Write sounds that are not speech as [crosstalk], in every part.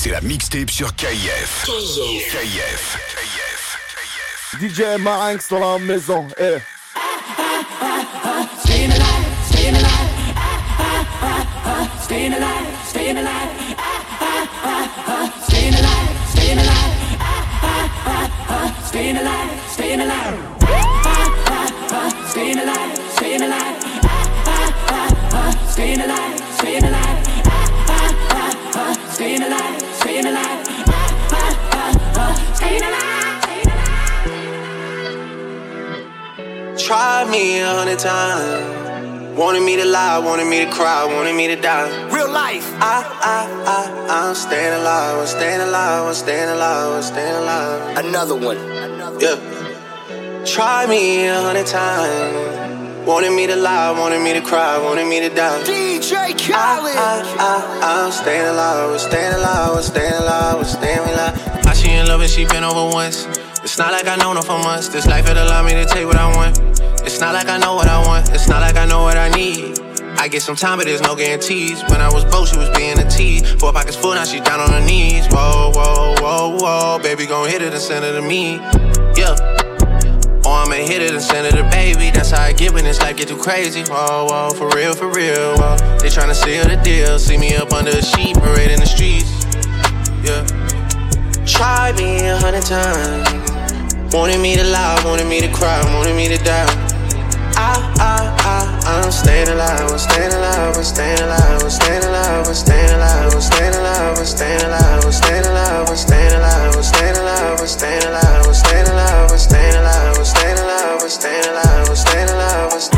C'est la mixtape sur KIF. KIF. DJ Marinx dans la maison. Eh. staying alive, staying alive, ah, ah, ah, ah, staying alive, staying alive, ah, ah, ah, ah, staying alive, staying alive, ah, ah, ah, ah, staying alive, staying alive, ah, ah, ah, ah, staying alive, staying alive, ah, ah, ah, ah, staying alive, staying alive, ah, ah, ah, ah. Try me a hundred times. Wanted me to lie, wanted me to cry, wanted me to die. Real life. I, I, I, I'm staying alive, I'm staying alive, I'm staying alive, I'm staying alive. Another one. Another Yeah. Try me a hundred times. Wanted me to lie, wanted me to cry, wanted me to die. DJ I, Khaled. I, I, I, I'm staying alive, I'm staying alive, I'm staying alive, I'm staying alive. I she in love and she been over once. It's not like I know her for months. This life it allowed me to take what I want. It's not like I know what I want. It's not like I know what I need. I get some time, but there's no guarantees. When I was broke, she was being a tease. Four pockets full, now she down on her knees. Whoa, whoa, whoa, whoa. Baby, gon' hit it and send it to me. Yeah. Or I'ma hit it and send it to baby. That's how I get when this life get too crazy. Whoa, whoa, for real, for real. Whoa. They tryna seal the deal. See me up under a sheet, parade in the streets. Yeah. Try me a hundred times. Wanted me to lie, wanted me to cry, wanted me to die. I, I, I'm staying alive, I'm staying alive, I'm staying alive, I'm staying alive, I'm staying alive, I'm staying alive, I'm staying alive, I'm staying alive, I'm staying alive, I'm staying alive, I'm staying alive, I'm staying alive, I'm staying alive, I'm staying alive, I'm staying alive, I'm staying alive, I'm staying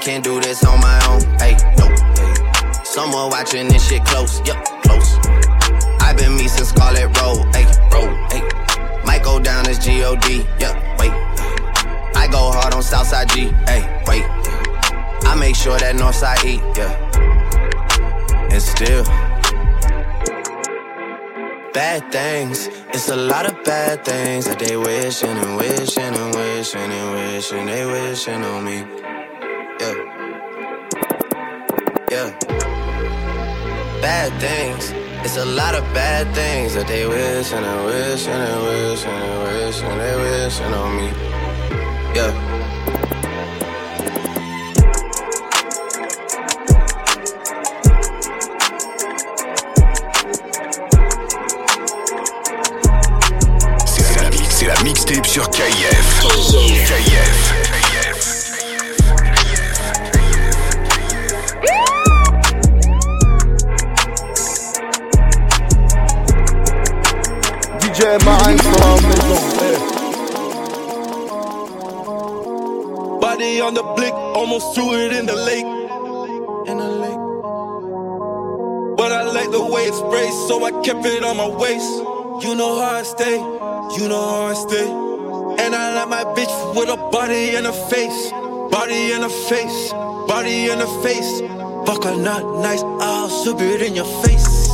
Can't do this on my own. Hey, no. Hey. Someone watching this shit close. Yup, close. I've been me since Scarlett Road. Hey, road. Hey. Might go down as G-O-D. Yup, wait. I go hard on Southside G. Hey, wait. I make sure that Northside E. Yeah. And still. Bad things, it's a lot of bad things that they wishing and wishing and wishing and wishing they wishing on me. Yeah. Yeah. Bad things. It's a lot of bad things that they wish and they wish and they wish and they wish and they wish and on me. Yeah. sur KIF. KIF. KIF. Almost threw it in the lake. In the lake. But I like the way it sprays, so I kept it on my waist. You know how I stay, you know how I stay. And I like my bitch with a body and a face. Body and a face, body and a face. Fuck her not nice, I'll slip it in your face.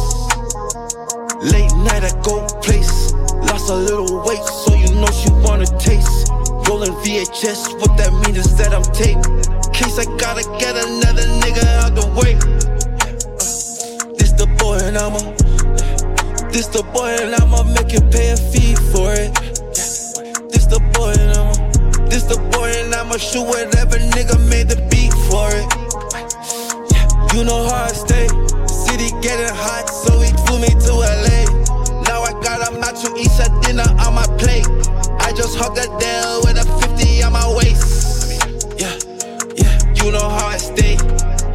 Late night at go place. Lost a little weight, so you know she wanna taste. Rolling VHS, what that mean is that I'm taped. Case I gotta get another nigga out the way. Uh, this the boy and I'ma. This the boy and I'ma make you pay a fee for it. This the boy and I'ma. This the boy and I'ma shoot whatever nigga made the beat for it. You know how I stay. City getting hot, so he flew me to LA. To eat some dinner on my plate. I just hug a deal with a 50 on my waist. Yeah, yeah, you know how I stay.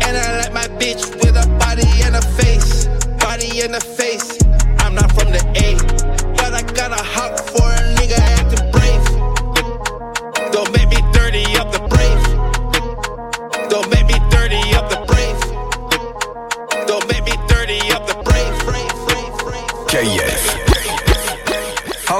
And I like my bitch with a body and a face. Body and a face. I'm not from the A, but I got a hot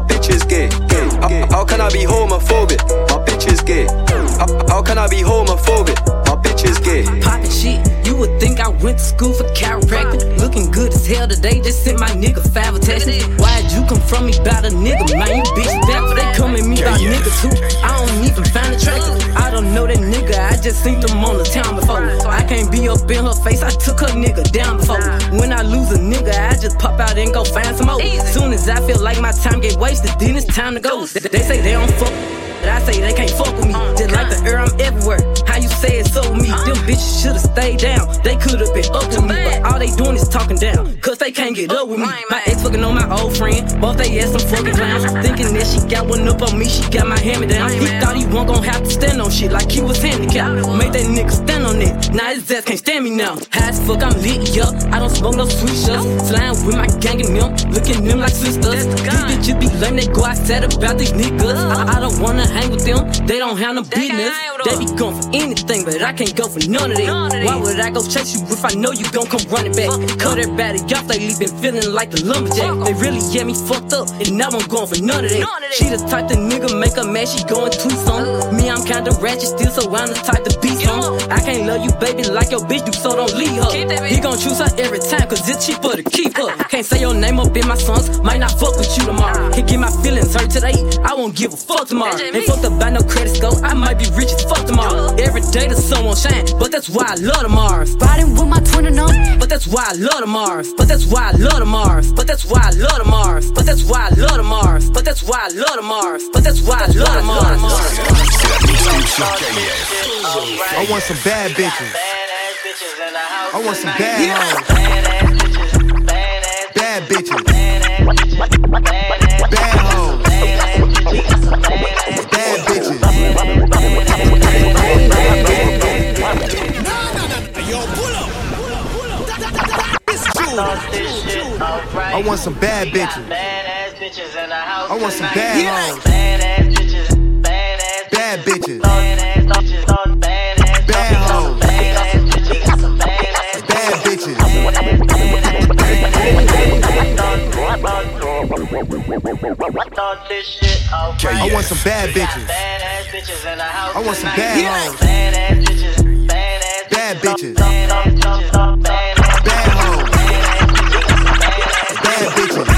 My bitch is gay. How, how can I be homophobic? My bitch is gay. How, how can I be homophobic? My bitch is poppin' shit. You would think I went to school for chiropractic. Looking good as hell today, just sent my nigga five attachments. Why'd you come from me about a nigga, man? You bitch back for they come at me about Yeah, yeah. niggas too. I don't even find attractive. I don't know that nigga, I just seen them on the town before. I can't be up in her face, I took her nigga down before. When I lose a nigga, I just pop out and go find some more. Soon as I feel like my time get wasted, then it's time to go. They they say they don't fuck. I say they can't fuck with me. Just like the air, I'm everywhere. How you say it so me? Them bitches should've stayed down. They could've been up with me. But all they doing is talking down. Cause they can't get up with me. My ex fucking on my old friend. Both they ass some fucking clowns. Thinking that she got one up on me. She got my hand me down. He thought he wasn't gon' have to stand on shit like he was handicapped. Made that nigga stand on it. Now his ass can't stand me now. High as fuck, I'm lit, yup. I don't smoke no sweet shots. Slime with my gang and them. Looking them like sisters. These bitches be lame, they go outside about these niggas. I, I don't wanna hang with them, they don't have no business. They be going for anything, but I can't go for none of that. Why would I go chase you if I know you gon' come running back? Cut everybody off, they leave been feeling like the lumberjack. They really get me fucked up, and now I'm going for none of that. She the type the nigga make a mad, she going tweets on. Me, I'm kinda ratchet still, so I'm the type to be some. I can't love you, baby, like your bitch do, so don't leave her. He gon' choose her every time, cause it's cheaper to keep her. Can't say your name up in my songs, might not fuck with you tomorrow. Can't get my feelings hurt today, I won't give a fuck tomorrow. Ain't fucked up by no credit score, I might be rich as fuck tomorrow. Every day the sun won't shine, but that's why I love the Mars. Riding with my twin and on. But that's why I love the Mars. But that's why I love the Mars. But that's why I love the Mars. But that's why I love the Mars. But that's why I love the Mars. But that's why I love the Mars. C'est la mixtape sur KF. I want some bad bitches. I want some bad hoes. Bad bitches. Bad hoes. Bad bitches. I want some bad bitches. I want some bad hoes. Bad bitches. Bad hoes. Bad bitches. I want some bad bitches. I want some bad hoes. Bad bitches. Bad hoes. Bad bitches.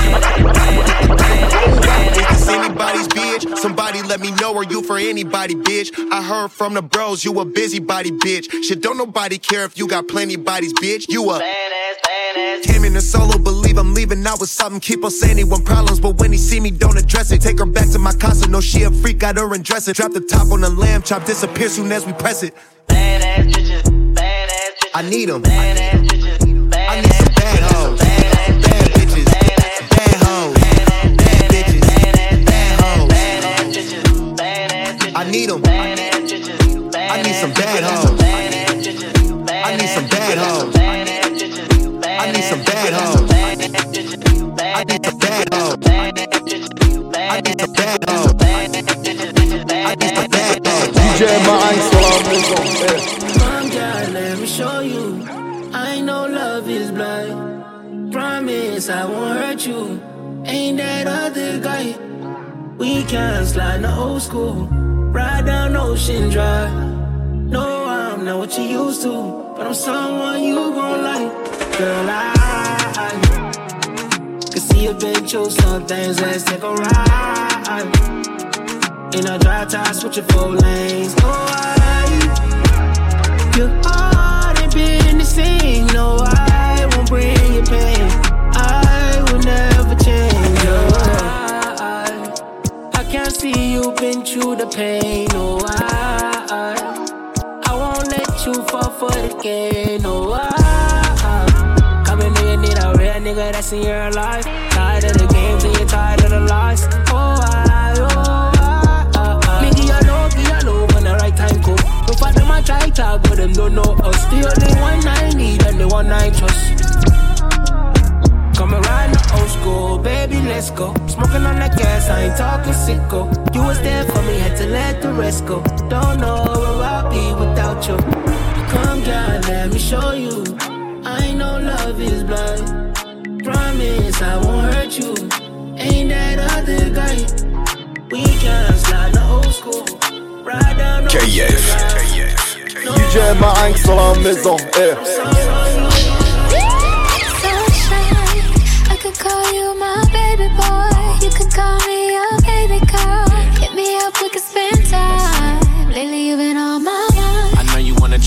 Anybody's bitch? Somebody let me know, are you for anybody, bitch? I heard from the bros, you a busybody, bitch. Shit, don't nobody care if you got plenty bodies, bitch. You a Came in a solo, believe I'm leaving out with something. Keep on saying he want problems, but when he see me, don't address it. Take her back to my casa, no she a freak, got her and dress it. Drop the top on the lamb chop, disappear soon as we press it. I need them. Hoes. DJ Marinx dans la maison. eh. Come, girl, let me show you. I know love is blind. Promise I won't hurt you. Ain't that other guy? We can slide in the old school. ride down Ocean Drive. No, I'm not what you used to, but I'm someone you gon' like. Girl, I, I can see you been through some things. Let's take a ride. In a dry tie, switching four lanes. Oh, I, your heart ain't been the same. No, I won't bring you pain. I will never change. Oh, I, I can't see you've been through the pain. No, I, I won't let you fall for the game. No, I, in here, need a real nigga that's in your life. Tired of the games and you're tired of the lies. I try talk, but them don't know us. The only one I need and the one I trust. Come ride the old school, baby, let's go. Smoking on that gas, I ain't talking sicko. You was there for me, had to let the rest go. Don't know where I'll be without you. Come down, let me show you. I know love is blind. Promise I won't hurt you. Ain't that other guy? We can slide the old school. Ride down Ocean KF. Drive. DJ Marinx sur la maison. Eh. I could call me your baby girl. Hit me up, we could spend time. Lately, you've been on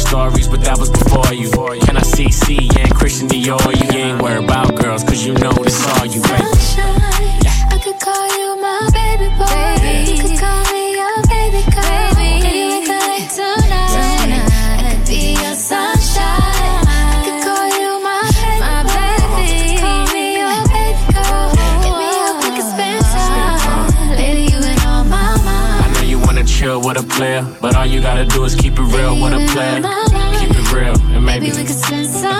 stories, but that was before you. Can I see C and Christian Dior? You ain't worried about girls, cause you know this all you, baby. Sunshine, I could call you my baby boy. You could call with a player, but all you gotta do is keep it real with a player. Keep it real, and maybe we could spend some.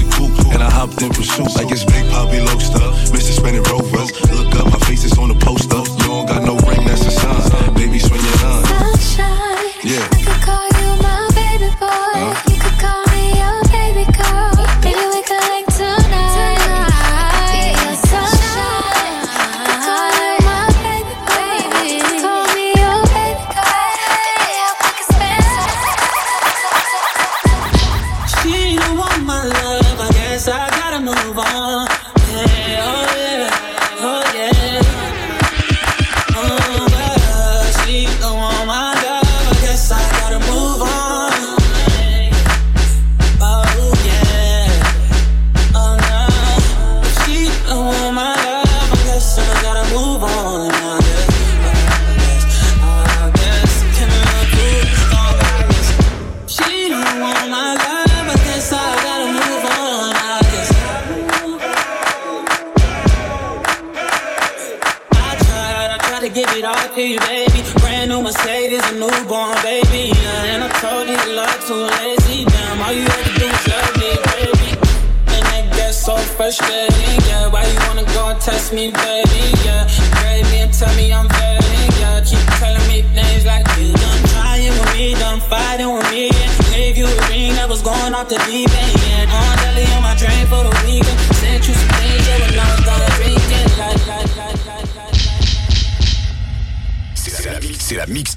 hopped in pursuit. Like it's Big Poppy Loaster. Mr. Spinning Rovers. Look up,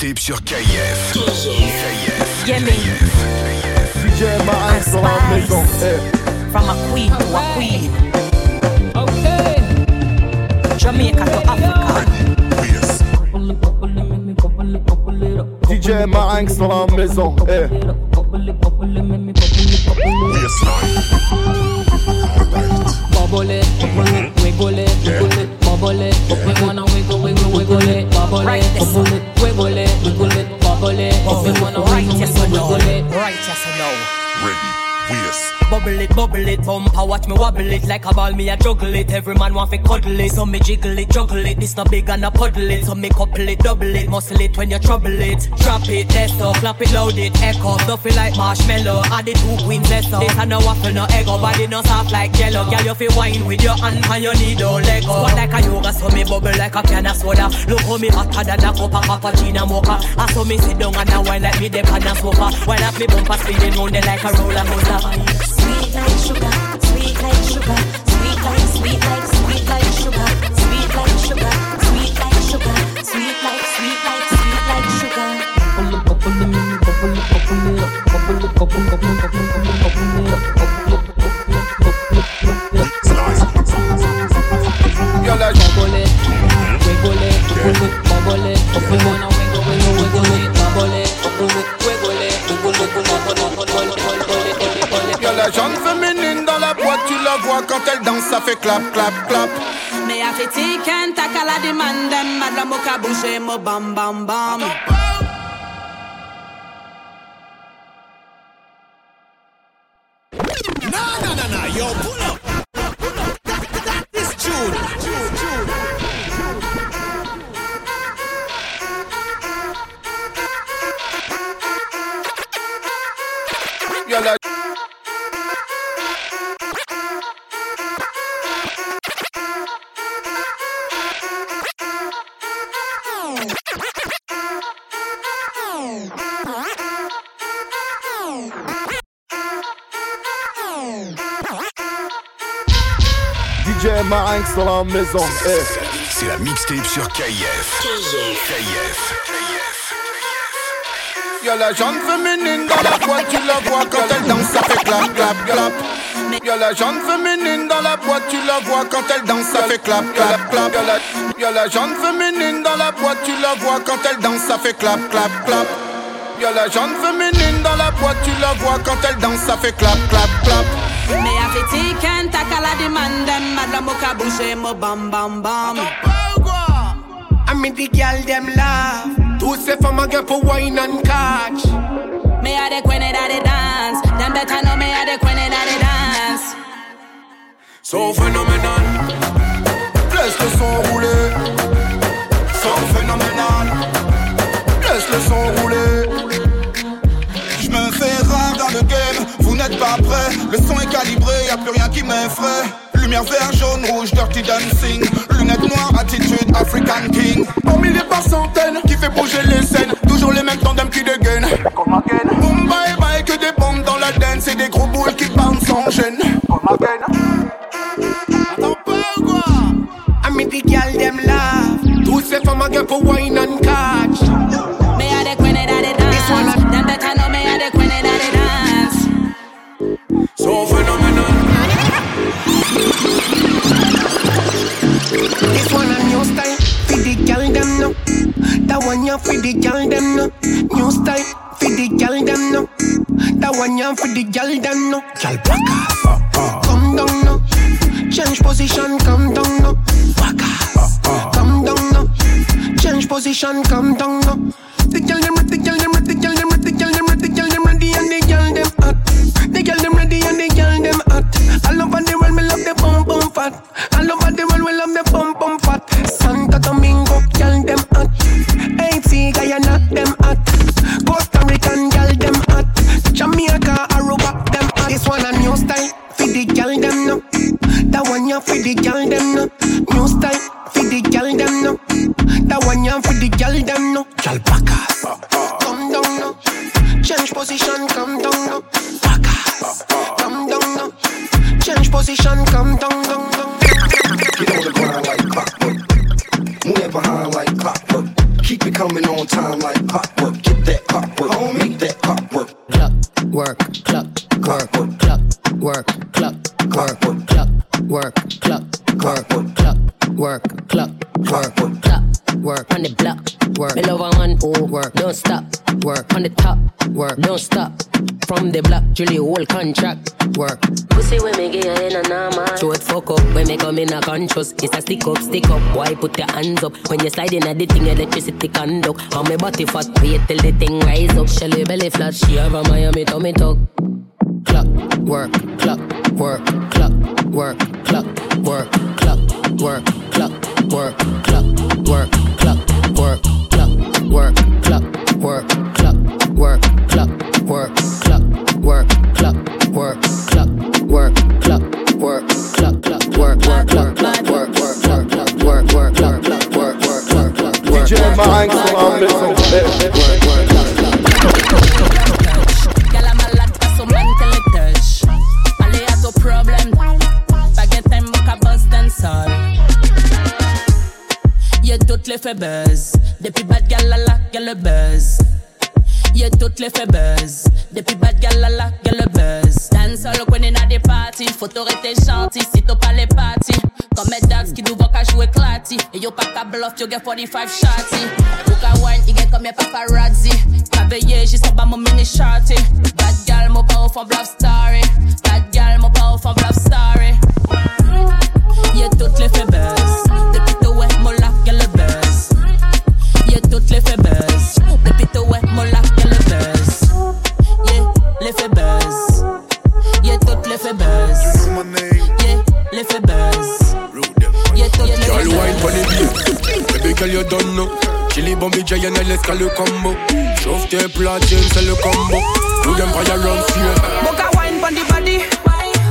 mixtape sur KF. KF. From a queen to a queen. Okay. Jamaica to Africa. DJ Marinx dans la maison. Hey. It, it, right it, wiggle it, it, it. If you wanna right, yes or no, right, yes or no. Bubble it, bubble it, bumper, watch me wobble it like a ball, me a juggle it. Every man want fi cuddle it, so me jiggle it, juggle it. This no big and a puddle it, so me couple it, double it, muscle it when you trouble it. Drop it, test up, clap it, load it, echo, stuff it like marshmallow. Add the two queens, let's up. This a no waffle, no eggo, body no soft like jello. Girl, you fi wine with your hand and your knee don't let go. Squat like a yoga, so me bubble like a can of soda. Look how me hotter than a cup of cappuccino mocha. I saw me sit down and I wine like me the pan a sofa. While I me bumper spinning round it like a roller coaster. Sweet like sugar, sweet like sugar, sweet like, sweet like, sweet like sugar, sweet like sugar, sweet like sugar, sweet like, sweet like, sweet like sugar. Bubble it, bubble it, mini bubble it, bubble it up, bubble it, bubble, bubble, bubble, bubble, bubble it up, bubble it, bubble it, bubble it, bubble it. Bubble it, wiggle it, wiggle it, bubble it. We wanna wiggle, wiggle, wiggle it, bubble it, bubble it, wiggle it, quand elle danse, ça fait clap, clap, clap. Mais a fait tiken, takala demande, madame Moka bouche, eh, mo bam bam bam. Non, non, non, non, yo, la maison. Eh. C'est la mixtape sur KIF. KIF. Y'a la jeune féminine dans la boîte, tu la vois quand elle danse, ça fait clap, clap, clap. Y'a la jeune féminine dans la boîte, tu la vois quand elle danse, ça fait clap, clap, clap. Y'a la, jeune féminine dans la boîte, tu la vois quand elle danse, ça fait clap, clap, clap. Y'a la jeune féminine dans la boîte, tu la vois quand elle danse, ça fait clap, clap, clap. Me a fi tiken takala di man dem Madam mo ka bouge mo bam bam bam I mean the girl them laugh. Tous ces femmes à get for wine and catch? Me a the queen of the dance Them better know me a the queen of the dance So. Laisse le son rouler. So phénoménal. Laisse le son rouler. Je me fais rare dans le game, vous n'êtes pas prêts. Le son est calibré, a plus rien qui m'effraie. Lumière vert, jaune, rouge, dirty dancing. Lunettes noires, attitude African King. Au milliers par centaines, qui fait bouger les scènes. Toujours les mêmes tandems qui dégainent. Boom bye bye, que des bombes dans la dance et des gros boules qui bouncent sans gêne. Attends pas ou quoi? I mean the girl them laugh. Tous ces femmes à for wine and catch. Me the queen of the dance Ya for the girl them no. New style, for the girl them no. That one ya for the girl them no. Girl back come down no. Change position, come down no. Back come down no. Change position, come down no. The girl them ready, the girl them ready, the girl them ready, the girl them ready, the girl them ready, and the girl them hot. The girl them ready and the girl them hot. All over the world, me love the bum bum fat. All over the world, we love the bum bum fat. Santo Domingo, the girl them no. New style, for the girl them no. That one ya for the girl them no. Girl back conscious. It's a stick up, stick up. Why put your hands up when you slide in a the thing electricity conduct? On me body fat, wait till the thing rise up. Shelly belly flat, she have a Miami tummy tuck. Clock, work, clock, work, clock, work, clock, work, clock, work, you get 45 shots. Giant, let's call le combo. Chauffe tes platines, c'est le combo. Do them fire round here. Boca wine pon the body.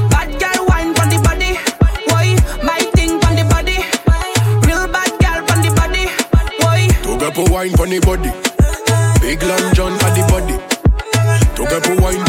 Bad girl wine pon the body. Why? My thing pon the body. Real bad girl pon the body. Why? To get for wine pon the body. Big long john at the body. To get for wine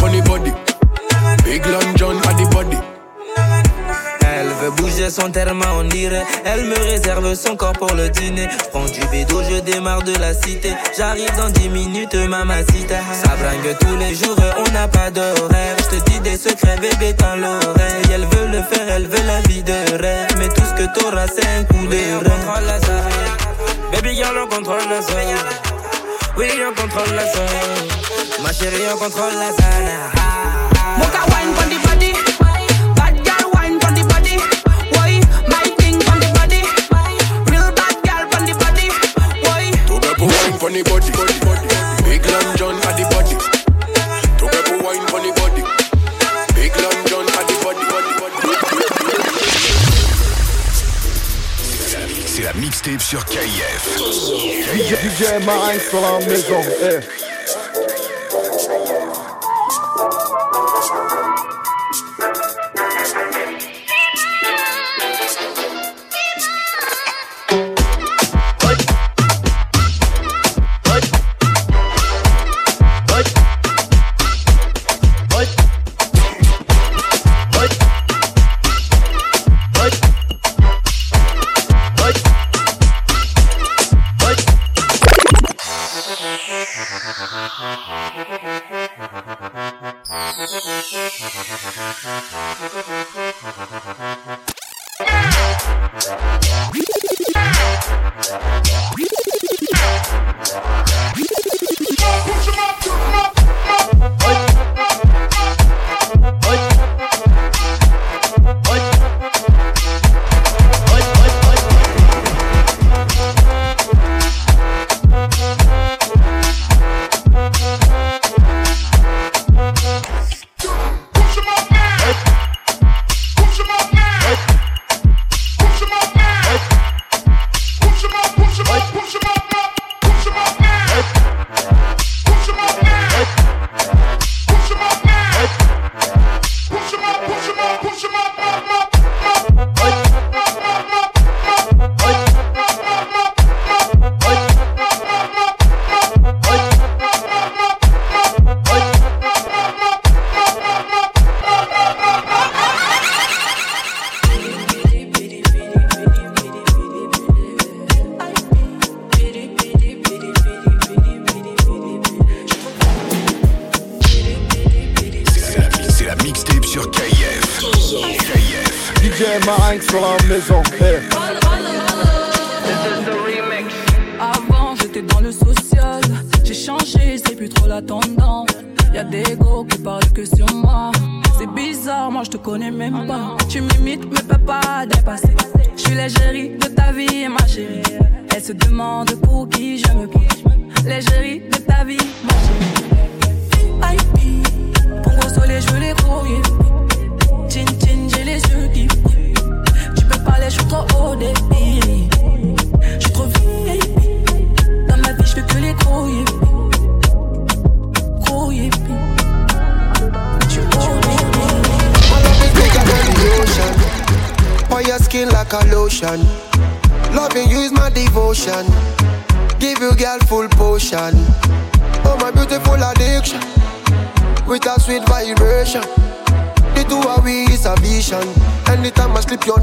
veut bouger son terme, on dirait. Elle me réserve son corps pour le dîner. Prends du bédo, je démarre de la cité. J'arrive dans 10 minutes, mamacita. Ça bringue tous les jours, on n'a pas d'horaire. Je te dis des secrets, bébé, dans l'oreille. Elle veut le faire, elle veut la vie de rêve. Mais tout ce que t'auras, c'est un coup de rein. contrôle la zone. Baby girl, on contrôle la zone. Oui, on contrôle la zone. Ma chérie, on contrôle la zone. Get for wine pon the body. body, body. Big long john at the body. To get for wine pon the body. Big long john at the body. body, body. C'est la mixtape sur KF. DJ, DJ Marinx dans la maison.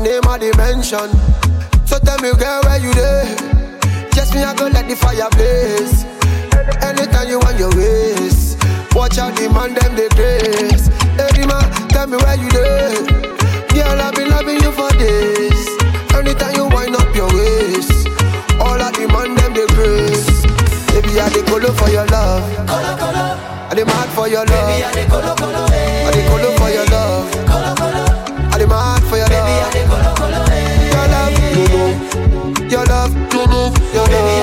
name of the dimension. So tell me, girl, where you there? Just me, I go let the fire blaze. Anytime you want your waist, Watch out, demand them the grace. Every man, tell me where you there? Girl, I've been loving you for days. Anytime you wind up your waist, All I demand them the grace. Baby, I dey colo for your love. Colo, colo. I dey mad for your love. Baby, I dey colo, colo. I dey colo for your love.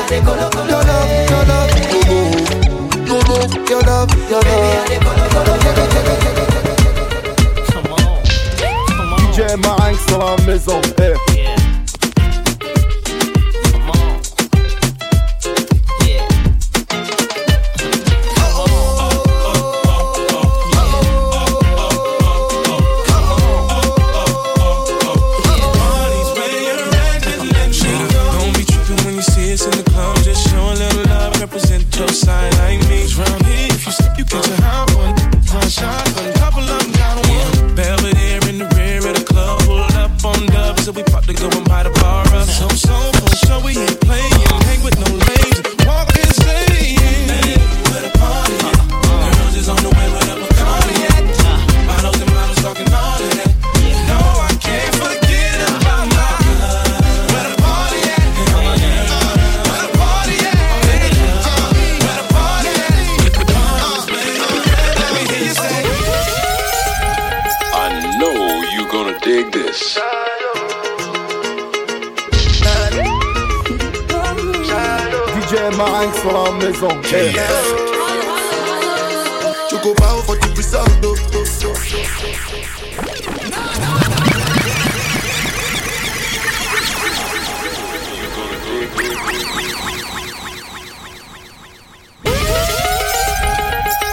the color, color. Your love, eh. your love, your love, love. I the color, color, color. Come on, come on. DJ maison, eh. Yeah. Yeah. For the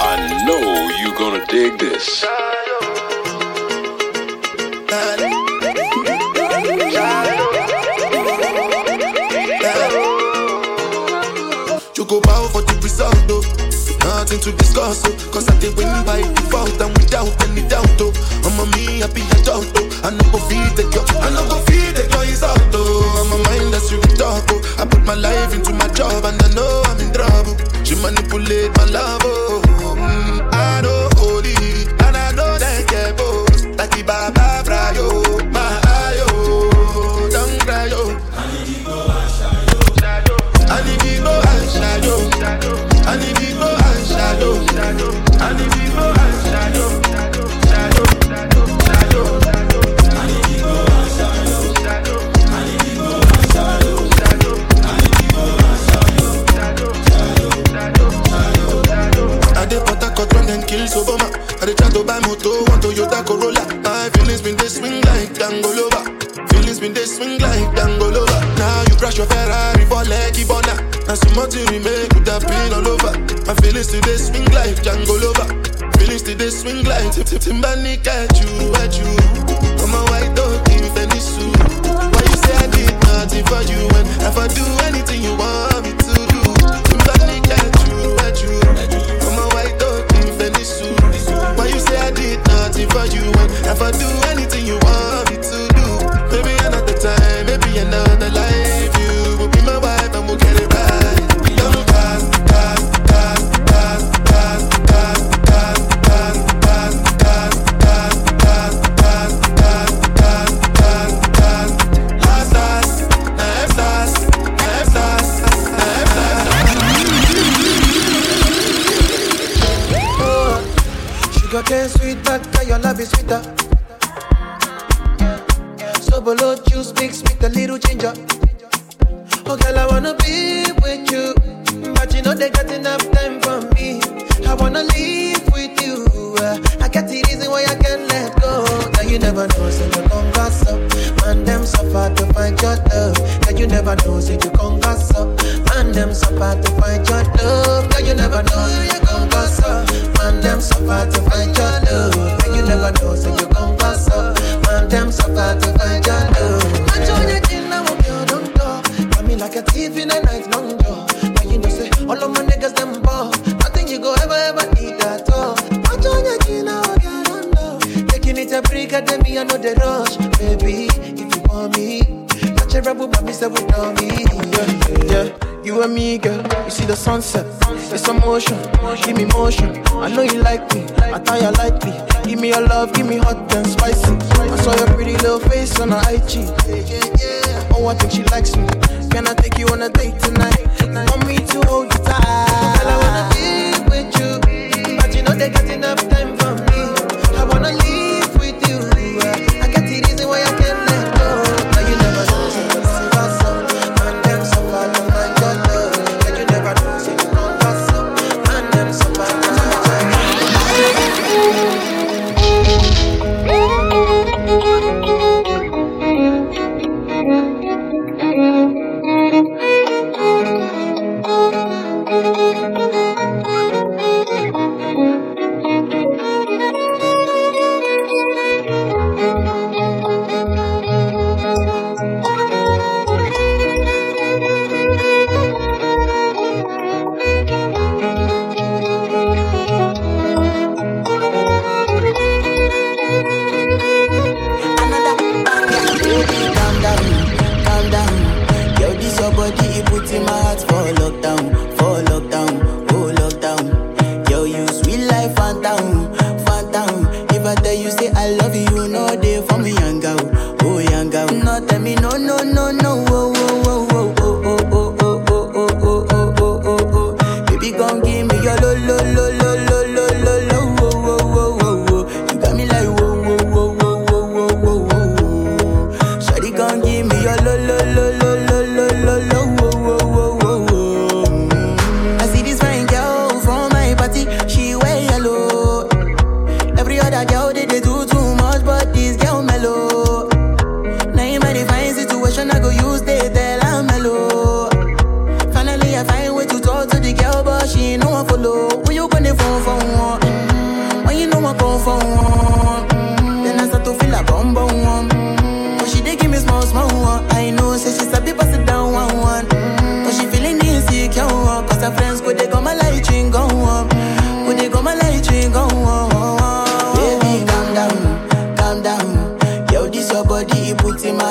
I know you're gonna dig this. nothing to discuss, oh. Cause I did win by default and without any doubt, oh. I'm a me I be a adult, oh. I no go feed the girl, I no go feed the girl, it's out, oh. I'm a mindless you talk, oh. I put my life into my job and I know I'm in trouble. She manipulate my love, oh. Mm. Timber naked you.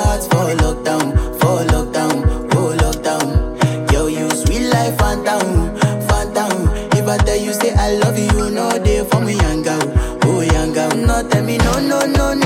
hearts for lockdown, for lockdown, for lockdown. Yo, you sweet life, phantom, phantom. If I tell you, say I love you, no day for me, young girl, oh young girl. No, tell me, no, no, no, no.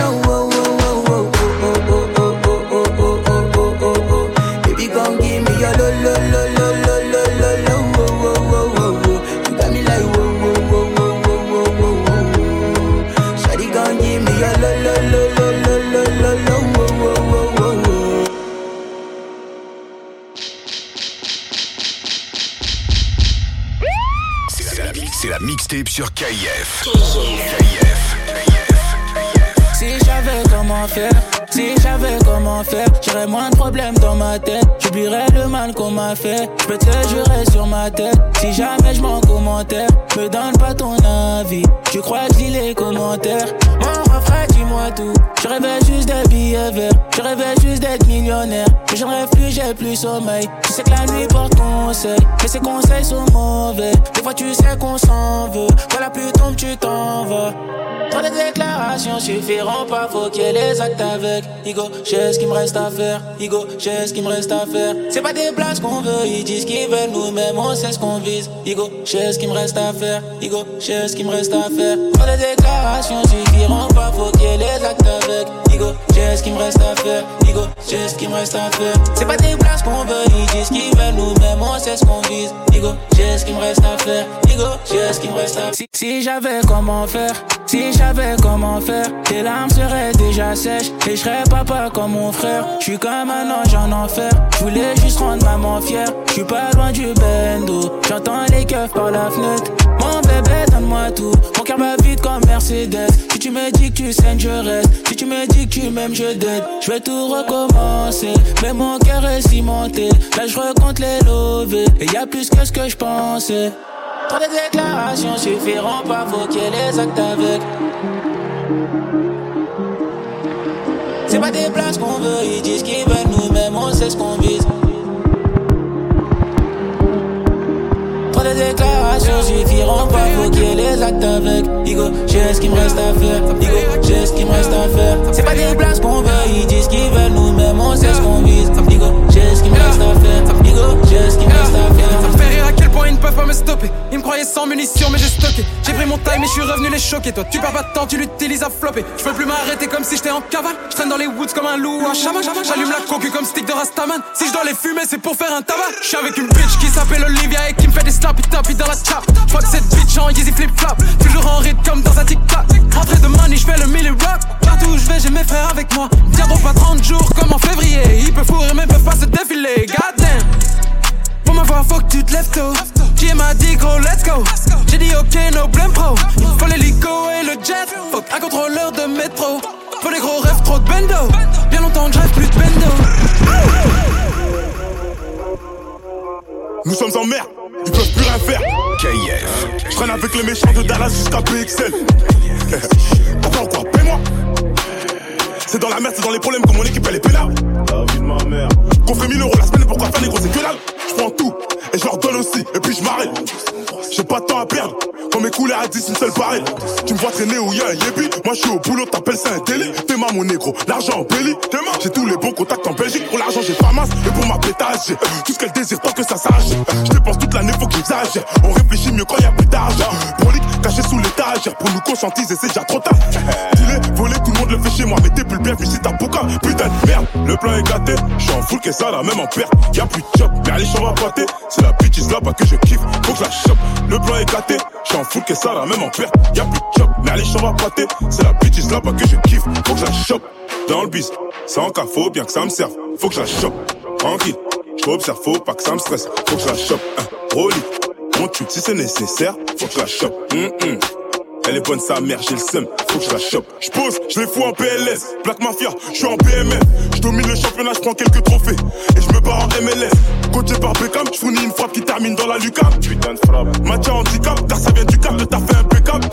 sur KIF. KIF. Si j'avais comment faire, si j'avais comment faire, j'aurais moins de problèmes dans ma tête J'oublierai le mal qu'on m'a fait. Je peux te jurer sur ma tête. Si jamais je m'en commentaire, me donne pas ton avis. Tu crois que je les commentaires? Mon refrain, dis-moi tout. Je rêvais juste des billets verts. Je rêvais juste d'être millionnaire. Mais je rêve plus, j'ai plus sommeil. Tu sais que la nuit porte conseil. Mais ces conseils sont mauvais. Des fois, tu sais qu'on s'en veut. Quand la pluie tombe, tu t'en vas. Trop de déclarations suffiront pas. Faut qu'il y ait les actes avec. Igo, j'ai ce qu'il me reste à faire. Igo, j'ai ce qu'il me reste à faire. C'est pas des places qu'on veut, ils disent qu'ils veulent, nous-mêmes on sait ce qu'on vise. Igo, je sais ce qu'il me reste à faire. Igo, je sais ce qu'il me reste à faire. Pour les déclarations suffiront pas, faut qu'il les actes avec. Nigo, j'ai ce qu'il me reste à faire. Nigo, j'ai ce qu'il me reste à faire. C'est pas des places qu'on veut, ils disent qu'ils veulent nous-mêmes, on sait ce qu'on vise. Nigo, j'ai ce qu'il me reste à faire. Nigo, j'ai ce qu'il me reste à faire. Si, j'avais comment faire, si j'avais comment faire, tes larmes seraient déjà sèches et je serais papa comme mon frère. Je suis comme un ange en enfer, je voulais juste rendre maman fière. Je suis pas loin du bendo, j'entends les keufs par la fenêtre donne-moi tout. Mon cœur va vite comme Mercedes. Si tu me dis que tu saignes, je reste. Si tu me dis que tu m'aimes, je dead. Je vais tout recommencer. Mais mon cœur est cimenté. Là, je recompte les lovés. Et y a plus que ce que je pensais. Trop de déclarations suffiront pas, ait les actes avec. C'est pas des places qu'on veut, ils disent qu'ils veulent nous-mêmes, on sait ce qu'on vise. De déclarations suffiront pas, faut qu'il y ait les actes avec. Digo, j'ai ce qu'il me reste à faire. Digo, j'ai ce qu'il me reste à faire. C'est pas des places qu'on veut, ils disent qu'ils veulent nous-mêmes, on sait ce qu'on vise. Digo, j'ai ce qu'il me reste à faire. Digo, j'ai ce qu'il me reste à faire. Ça me fait rire à quel point ils ne peuvent pas me stopper. Croyaient sans munitions, mais j'ai stocké. J'ai pris mon time et je suis revenu les choquer. Toi, tu perds pas de temps, tu l'utilises à flopper. Je peux plus m'arrêter comme si j'étais en cavale. Je traîne dans les woods comme un loup. J'allume la coque comme stick de Rastaman. Si je dois les fumer, c'est pour faire un tabac. Je suis avec une bitch qui s'appelle Olivia et qui me fait des slappy tappy dans la chap. Que cette bitch en Yeezy flip flop. Toujours en rythme comme dans un tic-tac. Rentrée de money, je fais le milli rock. Partout où je vais, j'ai mes frères avec moi. Tiendront pas 30 jours comme en février. Ils peuvent fourrer, mais peuvent pas se défiler. Goddamn. Pour m'avoir, faut que tu te lèves tôt. Qui m'a dit gros, let's go. J'ai dit ok, no blame pro. Il faut l'hélico et le jet. Fuck un contrôleur de métro. Faut des gros rêves, trop de bendo. Bien longtemps je rêve plus de bendo. Nous sommes en mer, ils peuvent plus rien faire. KF. Je traîne avec les méchants de Dallas jusqu'à PXL. Encore quoi. C'est dans la merde, c'est dans les problèmes que mon équipe elle est pénale. La vie de ma mère. Qu'on ferait 1000 euros la semaine, pourquoi faire gros, c'est que dalle. Je prends tout et je leur donne aussi, et puis je m'arrête. J'ai pas de temps à perdre. Quand mes couleurs à 10, une seule pareille. Tu me vois traîner où y a un yébi. Moi je suis au boulot, t'appelles ça un délit. T'es ma mon négro, l'argent en belly. J'ai tous les bons contacts en Belgique. Pour l'argent, j'ai pas masse. Et pour ma pétage, j'ai tout ce qu'elle désire tant que ça s'arrache. Je dépense toute l'année, faut que j'exagère. On réfléchit mieux quand y a plus d'argent. Sous l'étagère. Pour nous conscientiser, c'est déjà trop tard. [laughs] Dis-le, voler, tout le monde le fait chez moi. Mais t'es plus le bien, visite ta bouca. Putain de merde, le plan est gâté. J'suis en full, que ça, là, même en perte. Y'a plus de job, mais allez, j'en pâter. C'est la bitch là-bas que je kiffe. Faut que la chope. Le plan est gâté. J'suis en full, que ça, là, même en perte. Y'a plus de job, mais allez, j'en pâter. C'est la bitch là-bas que je kiffe. Faut que la chope. Dans le bis, sans cas, faut bien que ça me serve. Faut que la chope. Tranquille, j'observe, faut pas que ça me stresse. Faut que la chope. Un Mon tue si c'est nécessaire. Faut que la chope. Elle est bonne sa mère, j'ai le seum, faut que je la chope. Je pose, je les fous en PLS. Black Mafia, je suis en PMF. Je domine le championnat, je prends quelques trophées. Et je me barre en MLS. Coaché par Beckham, je fournis une frappe qui termine dans la lucarne. Putain de frappe. Mathieu handicap, car ça vient du cap, le taf est impeccable.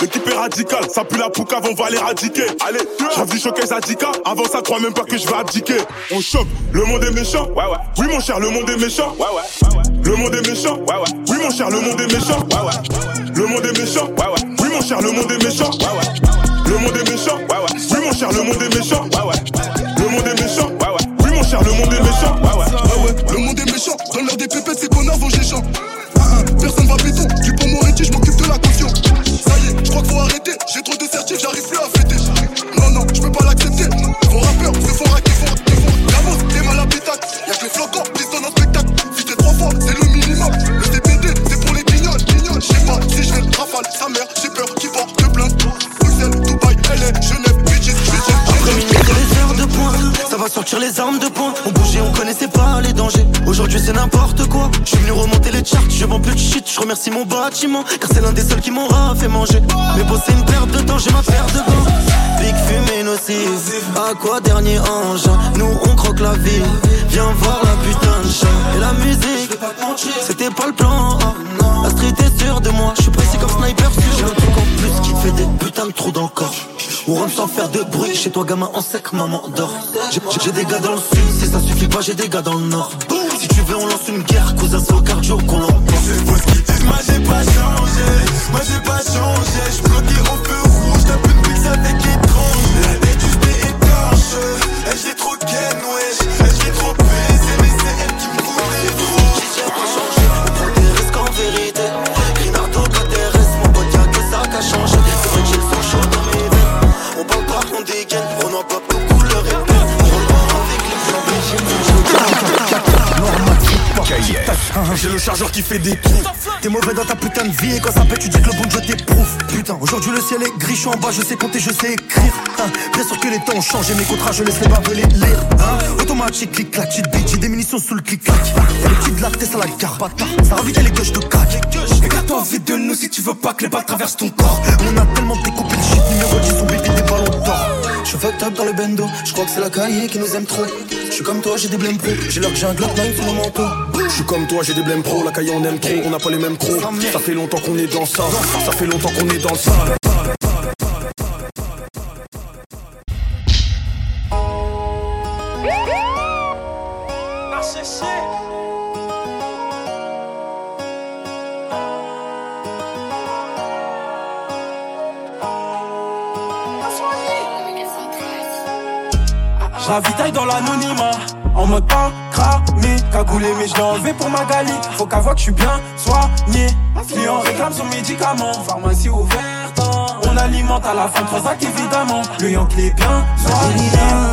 L'équipe est radicale, ça pue la poucave, on va l'éradiquer. Allez, j'avais du showcase Adika. Avant ça, crois même pas que je vais abdiquer. On chope, le monde est méchant. Ouais, ouais. Oui, mon cher, le monde est méchant. Ouais, ouais. Le monde est méchant. Ouais, ouais. Oui, mon cher, le monde est méchant. Ouais, ouais. Le monde est méchant. Ouais, ouais. Mon cher, le monde est méchant. Le monde est méchant. Ouais, ouais. Oui, mon cher, le monde est méchant. Ouais. Le monde est méchant. Ouais. Oui, mon cher, le monde est méchant. Ouais, ouais. Le monde est méchant. Dans l'heure des pépettes, c'est qu'on les champs. Ah, ah, personne va béton. Du pont Moretti, je m'occupe de la caution. Ça y est, je crois qu'il faut arrêter. J'ai trop de certifs, j'arrive plus à fêter. Non, non, je peux pas l'accepter. Vos rappeurs se font raquer, font raquer, font Gamos, t'es mal habitacle. Y'a que les flocons, piston en spectacle. Si t'es trois fois, c'est le minimum. Si je vais rafale, sa mère, j'ai peur qu'il porte plainte. Bruxelles, Dubaï, LA, Genève, Beijing, Après minuit, les heures de pointe, ça va sortir les armes de pointe. On bougeait, on connaissait pas les dangers. Aujourd'hui, c'est n'importe quoi. Je suis venu remonter les charts, je vends plus de shit. Je remercie mon bâtiment, car c'est l'un des seuls qui m'aura fait manger. Mais c'est une perte de temps, j'ai ma paire de gants. Big fumée nocive, à quoi dernier ange Nous on croque la vie, viens voir la putain de chat. Et la musique, c'était pas le plan. A. La street est sûre de moi, je suis précis comme sniper. J'ai un truc en plus qui te fait des putains de trous dans le corps. On rentre sans faire de bruit, chez toi gamin en sec, maman dort. J'ai- des gars dans le sud, si ça suffit pas, j'ai des gars dans le nord. Si tu veux, on lance une guerre, cousin, c'est au cardio qu'on l'emporte. Moi j'ai pas changé, moi j'ai pas changé. Je bloqué au feu rouge, t'as plus de avec étrange. Tête du B étanche, elle j'ai trop wesh. J'ai le chargeur qui fait des trous. T'es mauvais dans ta putain de vie et quand ça pète, tu dis que le bon Dieu t'éprouve. Putain, aujourd'hui le ciel est gris, je suis en bas, je sais compter, je sais écrire. Hein, bien sûr que les temps ont changé, mes contrats, je laisse les barbelés lire. Hein, automatique, clic, clac, cheat beat, j'ai des munitions sous le clic, clac. Y'a les de l'arté, ça la gare, bâtard. Ça ravite les gauches de cac. Écarte-toi vite de nous si tu veux pas que les balles traversent ton corps. On a tellement découpé le shit, numéro 10, on des ballons d'or. Suis fucked up dans le bendo, je crois que c'est la cahier qui nous aime trop. Je suis comme toi, j'ai des blèmes pro, j'ai l'heure que j'ai un Glock 9 sur mon manteau. Je suis comme toi, j'ai des blèmes pro, la caille on aime trop, on n'a pas les mêmes crocs. Ça fait longtemps qu'on est dans ça, ça fait longtemps qu'on est dans le Je ravitaille dans l'anonymat. En mode pas cramé, cagoulé mais je l'ai enlevé pour ma gali Faut qu'à que je suis bien soigné. Client réclame son médicament. Pharmacie ouverte On alimente à la fin trois sacs évidemment Le yank est bien soigné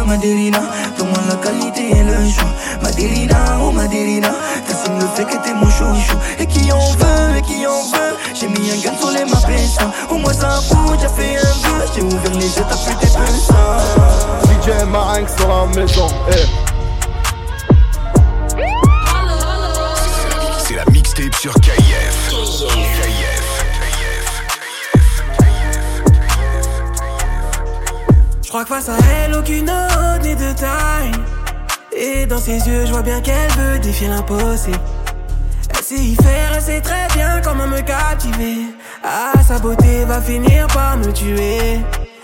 Madelina, donne-moi la qualité et le choix. Madelina, oh Madelina, t'assumes le fait que t'es mon chouchou. Et qui en veut, et qui en veut? J'ai mis un gain sur les mains péchants. Au moins ça fout, j'ai fait un vœu. J'ai ouvert les yeux, t'as plus tes ça. DJ Marinx sur la maison. eh. C'est la mixtape sur KIF. Crois que face à elle, aucune autre n'est de taille. Et dans ses yeux, je vois bien qu'elle veut défier l'impossible. Elle sait y faire, elle sait très bien comment me captiver. Ah, sa beauté va finir par me tuer.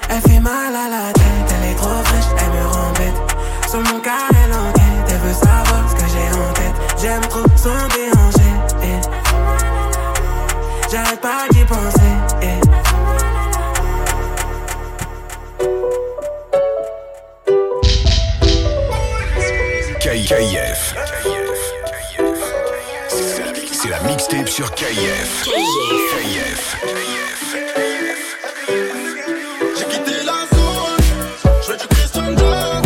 Elle fait mal à la tête, elle est trop fraîche, elle me rend bête. Sur mon cas, elle enquête, elle veut savoir ce que j'ai en tête. J'aime trop son déhanché. eh. J'arrête pas d'y penser. KIF. C'est la- C'est la mixtape sur KIF. KIF. J'ai quitté la zone, je veux du Christian Dior.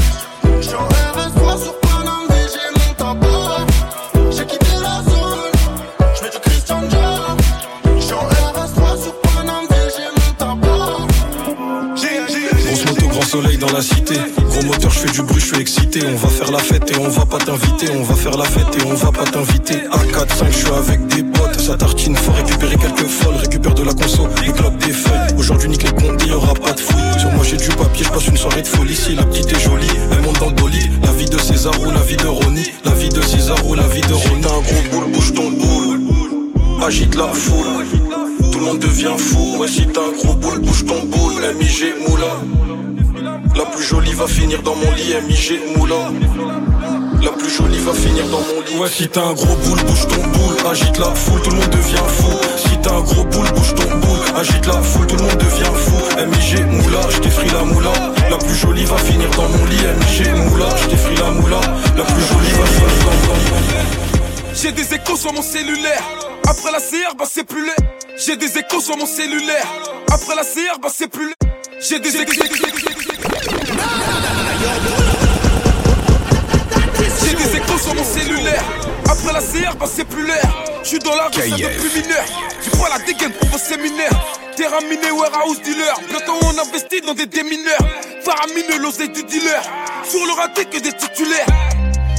Je suis en RS3 sur Paname, j'ai mon tabac. J'ai quitté la zone, je veux du Christian Dior. Je suis en RS3 sur Paname, j'ai mon tabac. Grosse moto, grand soleil dans la cité. Gros moteur, je fais du bruit, je suis excité. On va faire la fête et on va pas t'inviter. On va faire la fête et on va pas t'inviter. A4, 5, je suis avec des potes. Ça tartine, faut récupérer quelques folles. Récupère de la conso, le club des feuilles. Aujourd'hui, nique les comptes, y aura pas de fouille. Sur moi, j'ai du papier, je passe une soirée de folie. Si la petite est jolie, elle monte dans le bolide. La vie de César ou la vie de Ronnie. La vie de César ou la vie de Ronnie. Un gros boule, bouge ton boule. Agite la foule. Tout le monde devient fou. Ouais, si t'as un gros boule, bouge ton boule. MIG Moula. La plus jolie va finir dans mon lit, MIG Moula. La plus jolie va finir dans mon lit. Ouais, si t'as un gros boule, bouge ton boule. Agite la foule, tout le monde devient fou. Si t'as un gros boule, bouge ton boule. Agite la foule, tout le monde devient fou. MIG Moula, je la moula. La plus jolie va finir dans mon lit, MIG Moula. Je la moula. La plus jolie va finir dans mon lit. J'ai des échos sur mon cellulaire. Après la CR, bah c'est plus laid. J'ai des échos sur mon cellulaire. Après la CR, bah c'est plus laid. J'ai des échos. J'ai des échos sur mon cellulaire. Après la CR, bah c'est plus l'air. J'suis dans la rue, KIF. depuis mineur. Tu prends la dégaine pour vos séminaires. Terrain miné, warehouse dealer. Bientôt on investit dans des démineurs. Faramineux, l'oseille du dealer. Sur le raté que des titulaires.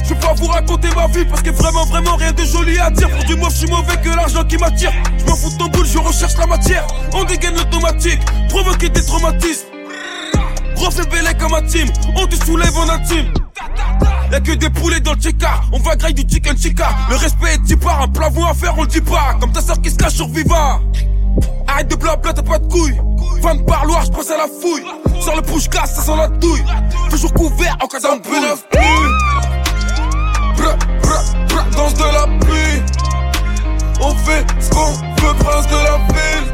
Je vais pas vous raconter ma vie parce que vraiment, vraiment rien de joli à dire. Pour du moi, je suis mauvais que l'argent qui m'attire. Je m'en fous de ton boule, je recherche la matière. On dégaine l'automatique, provoquer des traumatismes. Refais bélé comme un team, on te soulève en intime. Y'a que des poulets dans le chica, on va grailler du chicken chica. Le respect est typard, un plafond à faire, on le dit pas. Comme ta soeur qui se cache sur Viva. Arrête de blabla, t'as pas de couilles. De parloir, j'passe à la fouille. Sur le push gas, ça sent la douille. Toujours couvert en cas d'un danse de la pluie. On fait ce qu'on veut, prince de la ville.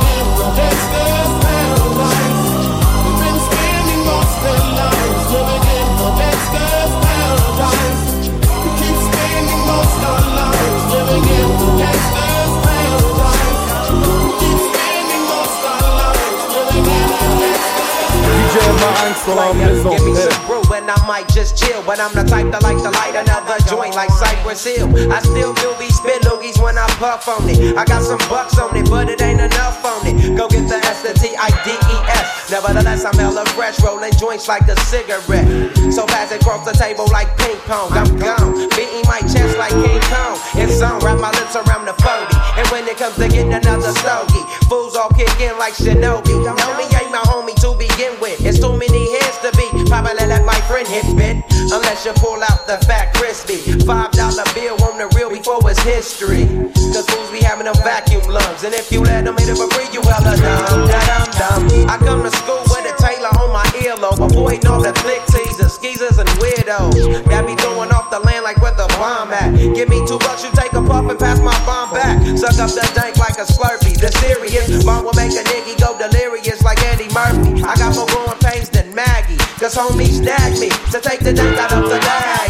Marinx sur la maison. Give me some brew and I might just chill. But I'm the type that like to light another joint like Cypress Hill. I still do be spit loogies when I puff on it. I got some bucks on it, but it ain't enough on it. Go get the S, the T, I, D, E, S. Nevertheless, I'm hella fresh, rolling joints like a cigarette. So pass it across the table like ping pong. I'm gone, beating my chest like King Kong. It's on, wrap my lips around the 40. And when it comes to getting another stogie, fools all kick in like Shinobi. Homie ain't my homie to begin with. It's too many heads to be. Probably let my friend hit bit. Unless you pull out the fat crispy. Five dollar bill on the real before it's history. Cause fools be having them vacuum lungs. And if you let them hit it for free, you hella dumb. Da dum dum. I come to school with a Taylor on my earlobe. Avoiding all the click teasers, skeezers, and weirdos. That be throwing off the land like where the bomb at. Give me two bucks, you take a puff and pass my bomb back. Suck up the dank like a slurpee. The serious bomb will make a nigga go delirious Cause homies snagged me to take the dank out of the baggie.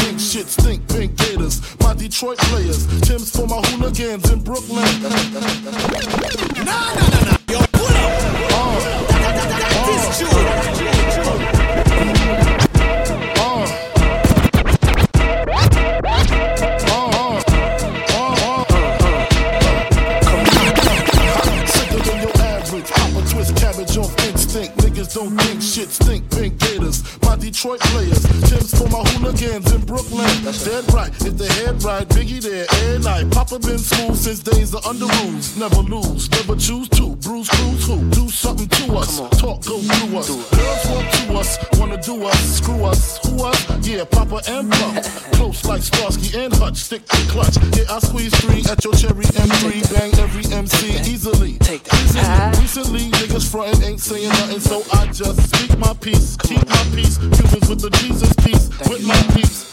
Think shit stink. Pink Gators, my Detroit players. Tim's for my hooligans in Brooklyn. Nah, nah, nah, nah. Yo. Sicker than your average. Pop a twist cabbage off instinct. Niggas don't think shit stink. Pink Gators, my Detroit players. Papa been smooth since days of under rules. Never lose, never choose to. Bruise, cruise, who? Do something to us. Talk, go through us. Girls want to us, wanna do us, screw us, who us? Yeah, Papa and Pump. [laughs] Close like Starsky and Hutch, stick to clutch. Yeah, I squeeze three at your cherry M3, bang every MC easily. Take that. Recently, niggas frontin' ain't saying nothing, so I just speak my peace, keep my peace. Cubans with the Jesus peace, with my peace,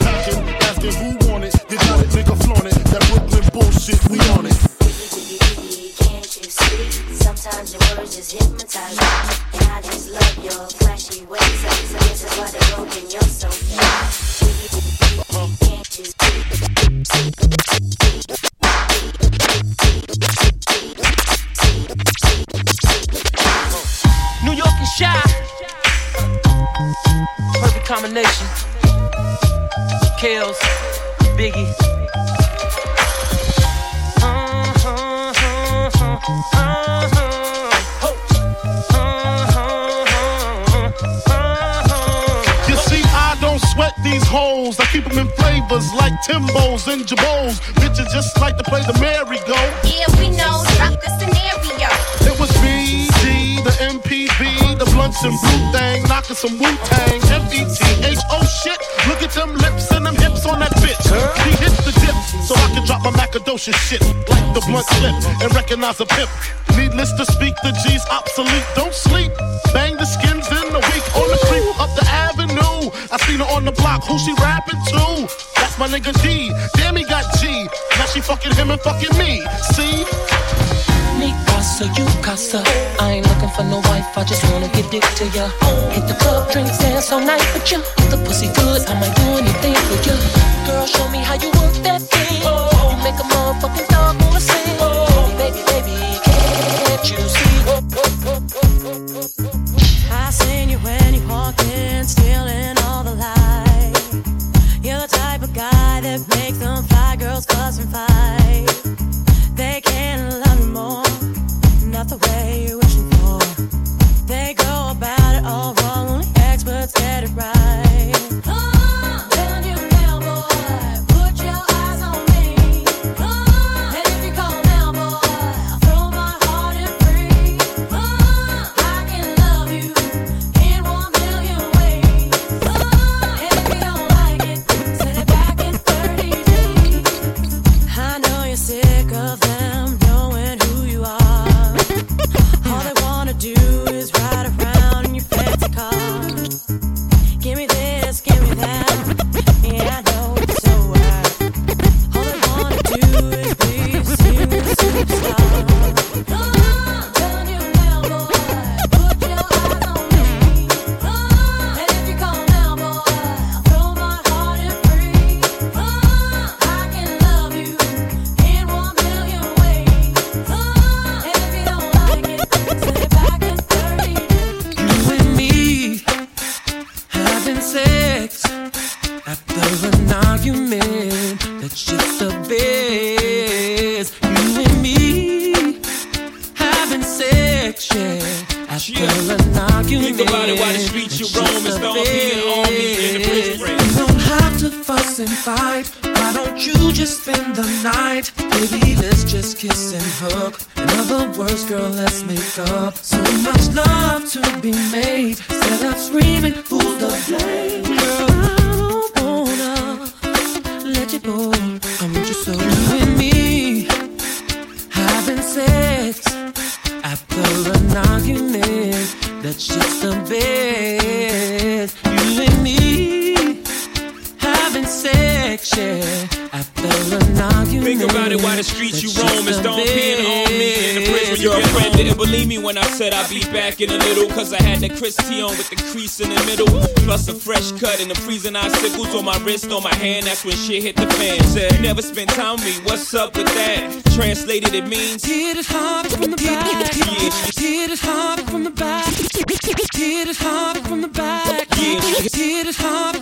just hypnotize me, and I just love your flashy ways. Timbos and Jabos. Bitches just like to play the merry-go. Yeah, we know. Drop the scenario. It was BG, the MPB, the blunts and blue thing, knocking some Wu Tang. M-E-T-H, oh shit, look at them lips and them hips on that bitch. He hit the dip, so I can drop my macadocious shit like the blunt slip and recognize a pimp. Needless to speak, the G's obsolete. Don't sleep, bang the skins in the week on the creep up the avenue. I seen her on the block, who she rapping to? My nigga D. Damn, he got G. Now she fucking him and fucking me. See? Me casa, you casa. I ain't looking for no wife, I just wanna get dick to ya. Hit the club, drinks, dance all night with ya. If the pussy good, I might do anything A fresh cut and the freezing icicles on my wrist, on my hand. That's when shit hit the fan. Said, never spend time with me. What's up with that? Translated, it means. Hit it hard from the back. Hit it hard from the back. Hit it hard from the back. Hit it hard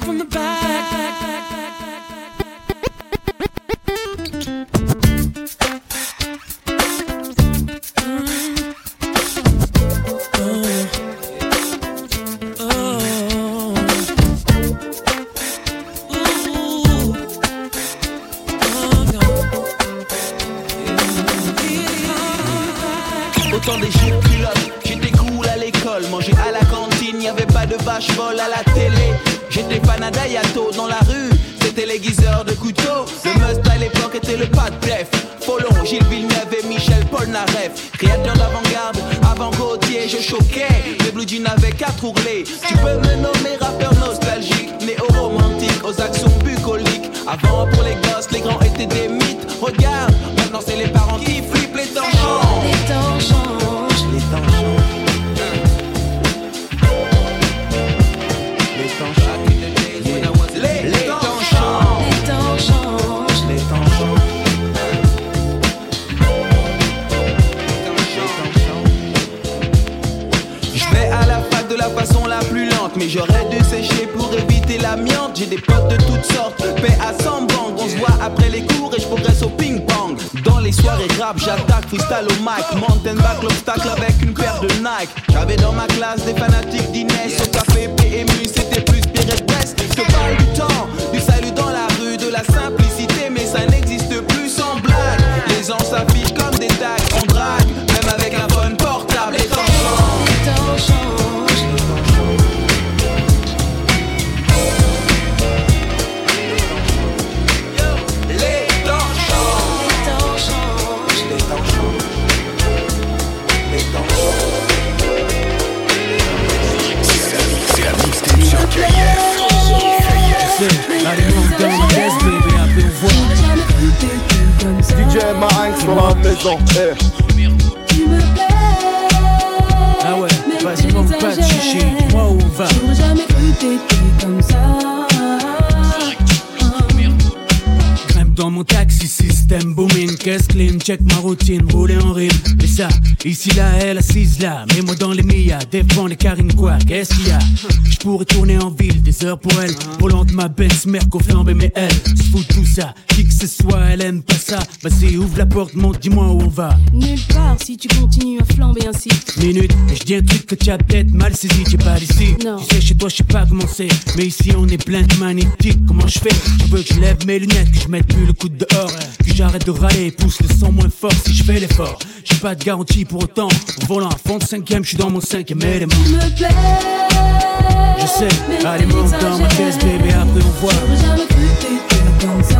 j'étais cool à l'école, manger à la cantine, y avait pas de vache folle à la télé. J'étais panada yato dans la rue, c'était l'aiguiseur de couteau. Le must à l'époque était le pas de def. Folon, Gilles Villeneuve et Michel Polnareff. Créateur d'avant-garde, avant Gauthier, je choquais. Les blue jeans avaient quatre ourlets. Tu peux me nommer rappeur nostalgique, néo-romantique, aux actions bucoliques. Avant pour les J'aurais dû sécher pour éviter l'amiante. J'ai des potes de toutes sortes, paix à 100 bangs. On se voit après les cours et je progresse au ping-pong. Dans les soirées rap, j'attaque freestyle au mic. Mountain back l'obstacle avec une paire de Nike. J'avais dans ma classe des fanatiques d'Inès. Au café PMU, c'était plus Pirate West voit. DJ Marinx dans la maison. Eh. Ah ouais, vas-y, mon pas de chichi, moi où on va. J'aurais jamais cru t'étais dans mon taxi, système booming, caisse clean, check ma routine, rouler en rime. Et ça, ici là, elle assise là, mets-moi dans les Mia, défends les carines quoi, qu'est-ce qu'il y a? Je pourrais tourner en ville, des heures pour elle, volant de ma Benz, Merco flambé, mais elle, se fout de tout ça, qui que ce soit, elle aime pas ça. Vas-y, ouvre la porte, monte, dis-moi où on va. Nulle part si tu continues à flamber ainsi. Minute, je dis un truc que tu as peut-être mal saisi, tu es pas d'ici. Non. Tu sais, chez toi, je sais pas comment c'est. Mais ici, on est plein de magnétiques. Comment je fais? Tu veux que je lève mes lunettes, que je mette plus le coup de dehors, que j'arrête de râler et pousse le sang moins fort si je fais l'effort. J'ai pas de garantie pour autant. Au volant à fond de cinquième, je suis dans mon cinquième élément. Me plais. Je sais, allez, monte dans ma caisse, baby, après on voit. J'aurais jamais cru t'étais comme ça.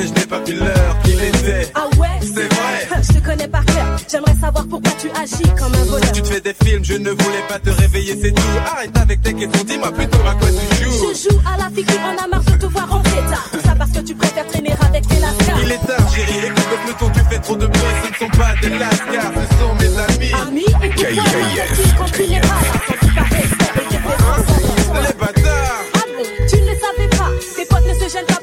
Je n'ai pas vu l'heure qu'il était. Ah ouais? C'est vrai. [laughs] Je te connais par cœur. J'aimerais savoir pourquoi tu agis comme un voleur. Tu te fais des films, je ne voulais pas te réveiller, c'est tout. Arrête avec tes questions, dis-moi plutôt à quoi tu joues. Je joue à la fille qui en a marre de te voir en état. Tout ça parce que tu préfères traîner avec tes lascars. Il est tard, chérie, écoute le peloton, tu fais trop de bruit, ce ne sont pas des lascars, ce sont mes amis. Amis, quand tu n'es pas là Sans tu pas respect et déférence envers Les bâtards Ah bon, tu ne le savais pas. Tes potes ne se gênent pas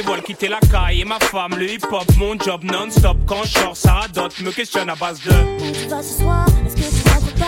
mettre les voiles, quitter la caille et ma femme, le hip-hop, mon job non-stop. Quand je sors, ça radote, me questionne à base de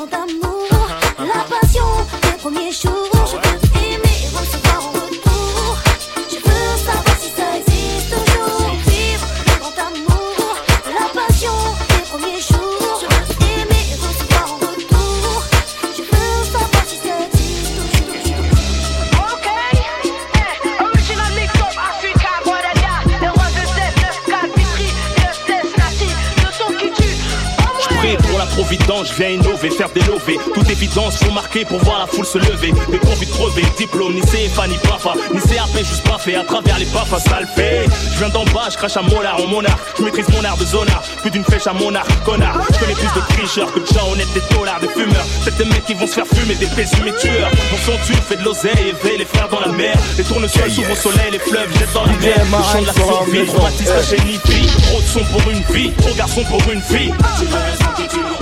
Grand amour, la passion des premiers jours. Je viens innover, faire des lovés. Toute évidence, faut marquer pour voir la foule se lever. Des convicts de crever, diplôme, ni CFA, ni PAFA, ni CAP, juste pas fait à travers les BAFA, ça le fait. Je viens d'en bas, je crache à mon art en monarque. Je maîtrise mon art de zonard, plus d'une flèche à mon art, connard. Je connais plus de tricheurs que de gens honnêtes, des dollars, des fumeurs. C'est des mecs qui vont se faire fumer, des pessimistes tueurs. Mon son tue, fait de l'oseille, éveille les frères dans la mer. Les tournesols s'ouvrent au soleil, les fleuves jettent dans la mer. Le chant de la survie, traumatise la chaîne vie. Trop de son pour une vie, trop garçon pour une fille. Là,